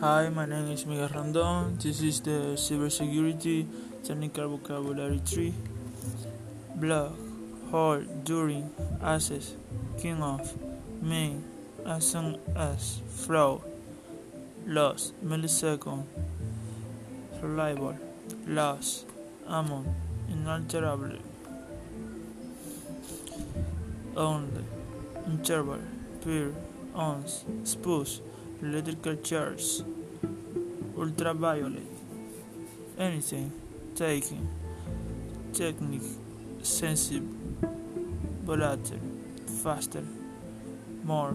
Hi, my name is Miguel Rondon. This is the Cybersecurity Technical Vocabulary 3. Block, hold, during, access, king of, mean, as soon as, flow, loss, millisecond, reliable, loss, amount, inalterable, only, interval, peer, ounce, spoof, electrical charge, ultraviolet, anything, taking, technique, sensitive, volatile, faster, more.